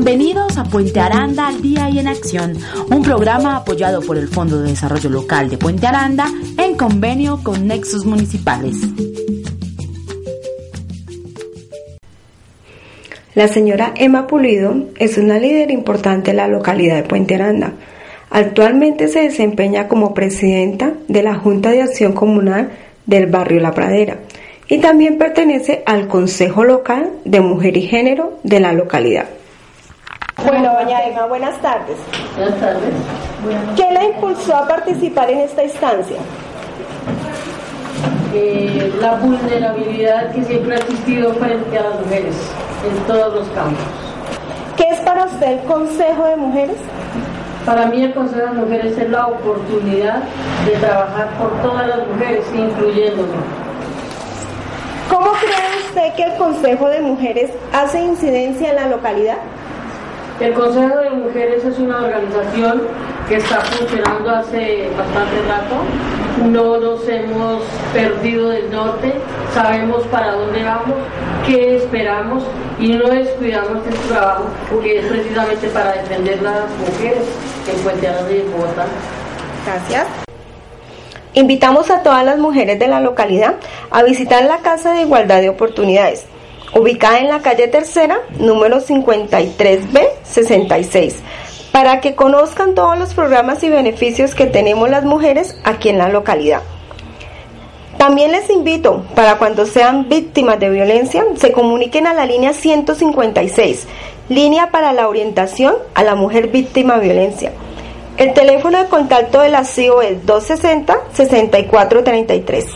Bienvenidos a Puente Aranda al Día y en Acción, un programa apoyado por el Fondo de Desarrollo Local de Puente Aranda en convenio con Nexus Municipales. La señora Emma Pulido es una líder importante en la localidad de Puente Aranda. Actualmente se desempeña como presidenta de la Junta de Acción Comunal del barrio La Pradera y también pertenece al Consejo Local de Mujer y Género de la localidad. Bueno, doña Emma, buenas tardes. Buenas tardes. ¿Qué la impulsó a participar en esta instancia? Eh, la vulnerabilidad que siempre ha existido frente a las mujeres en todos los campos. ¿Qué es para usted el Consejo de Mujeres? Para mí el Consejo de Mujeres es la oportunidad de trabajar por todas las mujeres, incluyéndome. ¿Cómo cree usted que el Consejo de Mujeres hace incidencia en la localidad? El Consejo de Mujeres es una organización que está funcionando hace bastante rato. No nos hemos perdido del norte, sabemos para dónde vamos, qué esperamos y no descuidamos este trabajo porque es precisamente para defender las mujeres en Puente y Bogotá. Gracias. Invitamos a todas las mujeres de la localidad a visitar la Casa de Igualdad de Oportunidades ubicada en la calle Tercera, número 53B66, para que conozcan todos los programas y beneficios que tenemos las mujeres aquí en la localidad. También les invito para cuando sean víctimas de violencia se comuniquen a la línea 156, línea para la orientación a la mujer víctima de violencia. El teléfono de contacto de la CIO es 260-6433.